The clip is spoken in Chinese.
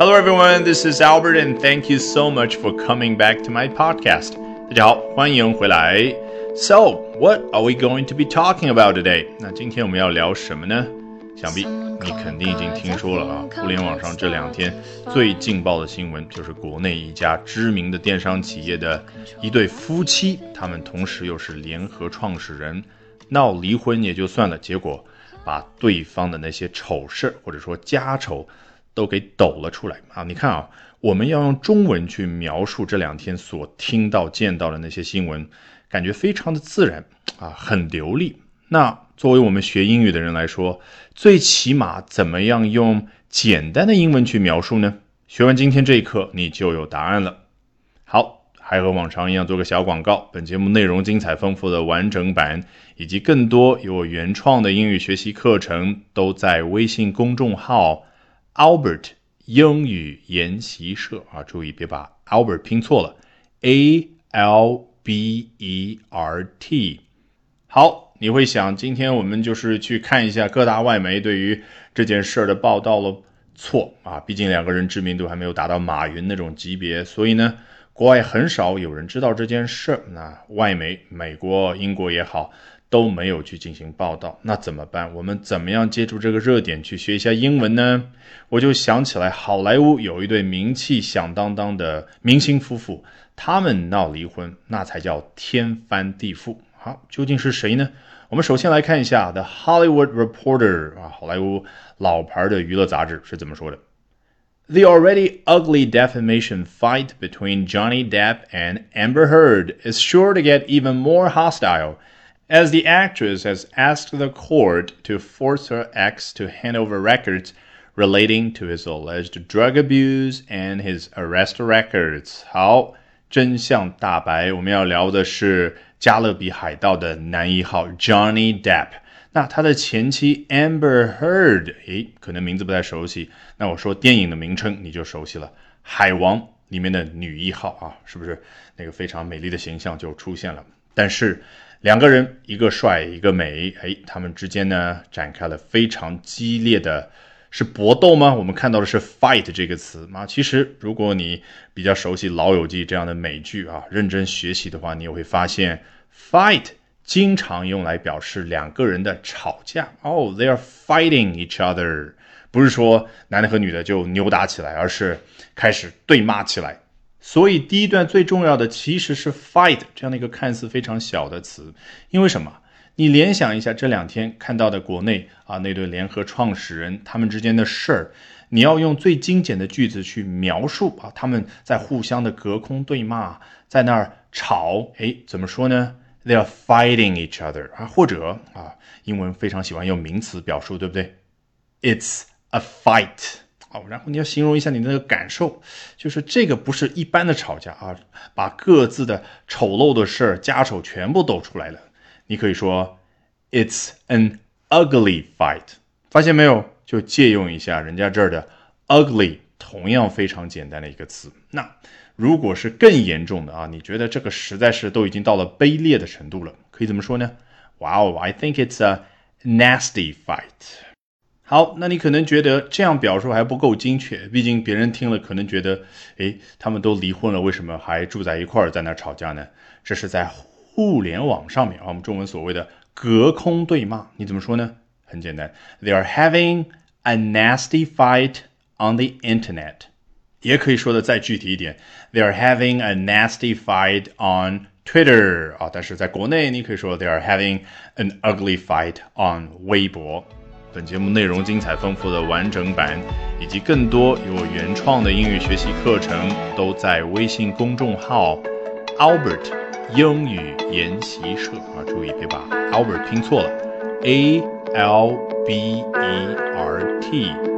Hello, everyone. This is Albert, and thank you so much for coming back to my podcast. 大家好，欢迎回来。So, what are we going to be talking about today? 那今天我们要聊什么呢？想必你肯定已经听说了啊！互联网上这两天最劲爆的新闻，就是国内一家知名的电商企业的一对夫妻，他们同时又是联合创始人，闹离婚也就算了，结果把对方的那些丑事或者说家丑都给抖了出来啊！你看啊，我们要用中文去描述这两天所听到、见到的那些新闻，感觉非常的自然啊，很流利。那作为我们学英语的人来说，最起码怎么样用简单的英文去描述呢？学完今天这一课，你就有答案了。好，还和往常一样做个小广告。本节目内容精彩丰富的完整版，以及更多有我原创的英语学习课程，都在微信公众号 Albert 英语研习社啊！注意别把 Albert 拼错了，A L B E R T。好。你会想，今天我们就是去看一下各大外媒对于这件事儿的报道了。错啊，毕竟两个人知名度还没有达到马云那种级别，所以呢，国外很少有人知道这件事儿。那外媒，美国、英国也好，都没有去进行报道。那怎么办？我们怎么样借助这个热点去学一下英文呢？我就想起来，好莱坞有一对名气响当当的明星夫妇，他们闹离婚，那才叫天翻地覆。好，究竟是谁呢？我们首先来看一下《The Hollywood Reporter》啊，好莱坞老牌的娱乐杂志是怎么说的：“The already ugly defamation fight between Johnny Depp and Amber Heard is sure to get even more hostile.” As the actress has asked the court to force her ex to hand over records relating to his alleged drug abuse and his arrest records. 好，真相大白，我们要聊的是加勒比海盗的男一号 Johnny Depp，那他的前妻 Amber Heard，诶，可能名字不太熟悉。那我说电影的名称你就熟悉了，《海王》里面的女一号啊，是不是那个非常美丽的形象就出现了？但是两个人一个帅一个美，哎，他们之间呢展开了非常激烈的。是搏斗吗？我们看到的是 fight 这个词啊。其实，如果你比较熟悉《老友记》这样的美剧啊，认真学习的话，你也会发现 fight 经常用来表示两个人的吵架。哦，they are fighting each other，不是说男的和女的就扭打起来，而是开始对骂起来。所以，第一段最重要的其实是 fight 这样的一个看似非常小的词，因为什么？你联想一下这两天看到的国内啊那对联合创始人他们之间的事儿，你要用最精简的句子去描述啊他们在互相的隔空对骂，在那儿吵，哎，怎么说呢？They are fighting each other 啊，或者啊，英文非常喜欢用名词表述，对不对？It's a fight 哦，然后你要形容一下你那个感受，就是这个不是一般的吵架啊，把各自的丑陋的事儿、家丑全部抖出来了。你可以说，It's an ugly fight。发现没有？就借用一下人家这儿的 ugly，同样非常简单的一个词。那如果是更严重的啊，你觉得这个实在是都已经到了卑劣的程度了，可以怎么说呢？Wow，I think it's a nasty fight。好，那你可能觉得这样表述还不够精确，毕竟别人听了可能觉得，诶，他们都离婚了，为什么还住在一块儿在那吵架呢？这是在。互联网上面啊，我们中文所谓的隔空对骂，你怎么说呢？很简单，They are having a nasty fight on the internet。也可以说的再具体一点，They are having a nasty fight on Twitter 啊。但是在国内，你可以说 They are having an ugly fight on 微博。本节目内容精彩丰富的完整版，以及更多有我原创的英语学习课程，都在微信公众号 Albert。英语研习社啊，注意别把 Albert 拼错了，A L B E R T。